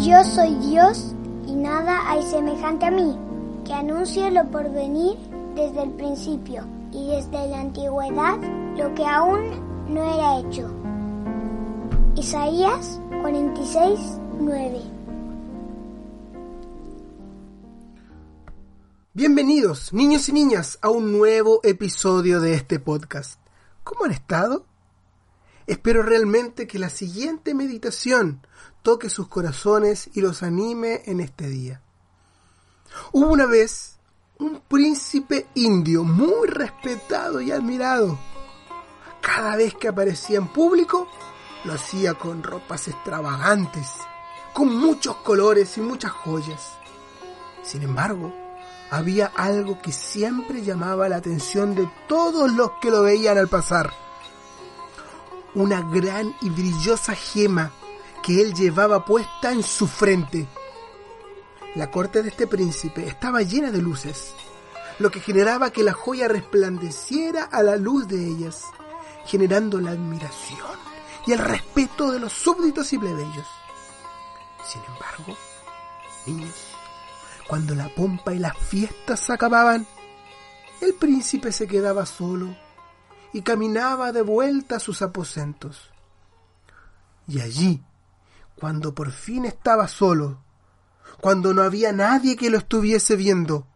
Yo soy Dios y nada hay semejante a mí, que anuncio lo por venir desde el principio y desde la antigüedad lo que aún no era hecho. Isaías 46, 9. Bienvenidos, niños y niñas, a un nuevo episodio de este podcast. ¿Cómo han estado? Espero realmente que la siguiente meditación toque sus corazones y los anime en este día. Hubo una vez un príncipe indio muy respetado y admirado. Cada vez que aparecía en público, lo hacía con ropas extravagantes, con muchos colores y muchas joyas. Sin embargo, había algo que siempre llamaba la atención de todos los que lo veían al pasar. Una gran y brillosa gema que él llevaba puesta en su frente. La corte de este príncipe estaba llena de luces, lo que generaba que la joya resplandeciera a la luz de ellas, generando la admiración y el respeto de los súbditos y plebeyos. Sin embargo, niños, cuando la pompa y las fiestas acababan, el príncipe se quedaba solo y caminaba de vuelta a sus aposentos. Y allí, cuando por fin estaba solo, cuando no había nadie que lo estuviese viendo,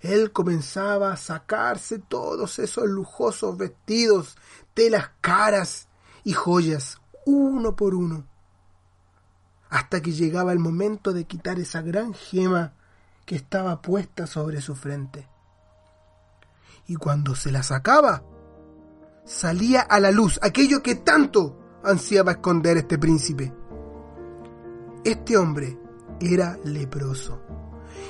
él comenzaba a sacarse todos esos lujosos vestidos, telas caras y joyas, uno por uno, hasta que llegaba el momento de quitar esa gran gema que estaba puesta sobre su frente. Y cuando se la sacaba, salía a la luz aquello que tanto ansiaba esconder este príncipe. Este hombre era leproso,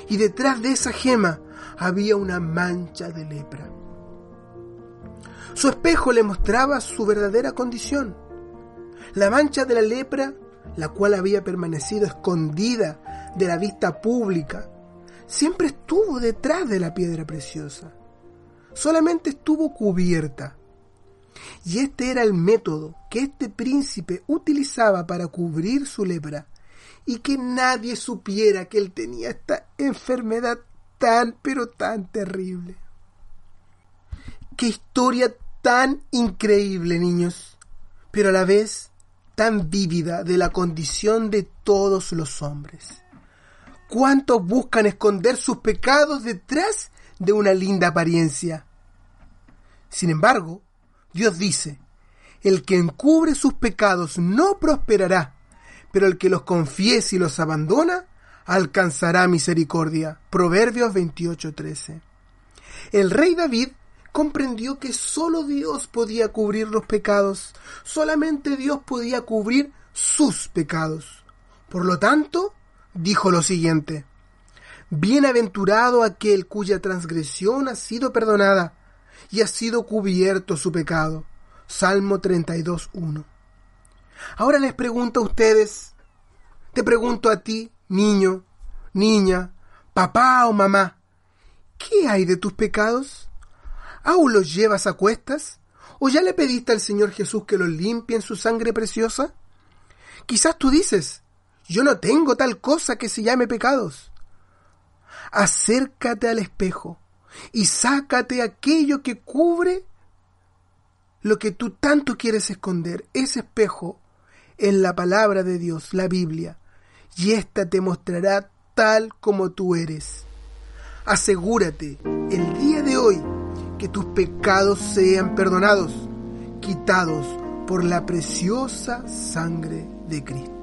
y detrás de esa gema había una mancha de lepra. Su espejo le mostraba su verdadera condición. La mancha de la lepra, la cual había permanecido escondida de la vista pública, siempre estuvo detrás de la piedra preciosa. Solamente estuvo cubierta. Y este era el método que este príncipe utilizaba para cubrir su lepra y que nadie supiera que él tenía esta enfermedad tan pero tan terrible. Qué historia tan increíble, niños, pero a la vez tan vívida de la condición de todos los hombres. ¿Cuántos buscan esconder sus pecados detrás de una linda apariencia? Sin embargo, Dios dice, el que encubre sus pecados no prosperará, pero el que los confiese y los abandona alcanzará misericordia. Proverbios 28:13. El rey David comprendió que solo Dios podía cubrir los pecados, solamente Dios podía cubrir sus pecados. Por lo tanto, dijo lo siguiente, Bienaventurado aquel cuya transgresión ha sido perdonada y ha sido cubierto su pecado. Salmo 32.1. Ahora les pregunto a ustedes, te pregunto a ti, niño, niña, papá o mamá, ¿qué hay de tus pecados? ¿Aún los llevas a cuestas? ¿O ya le pediste al Señor Jesús que los limpie en su sangre preciosa? Quizás tú dices, yo no tengo tal cosa que se llame pecados. Acércate al espejo y sácate aquello que cubre lo que tú tanto quieres esconder. Ese espejo es la palabra de Dios, la Biblia, y ésta te mostrará tal como tú eres. Asegúrate el día de hoy que tus pecados sean perdonados, quitados por la preciosa sangre de Cristo.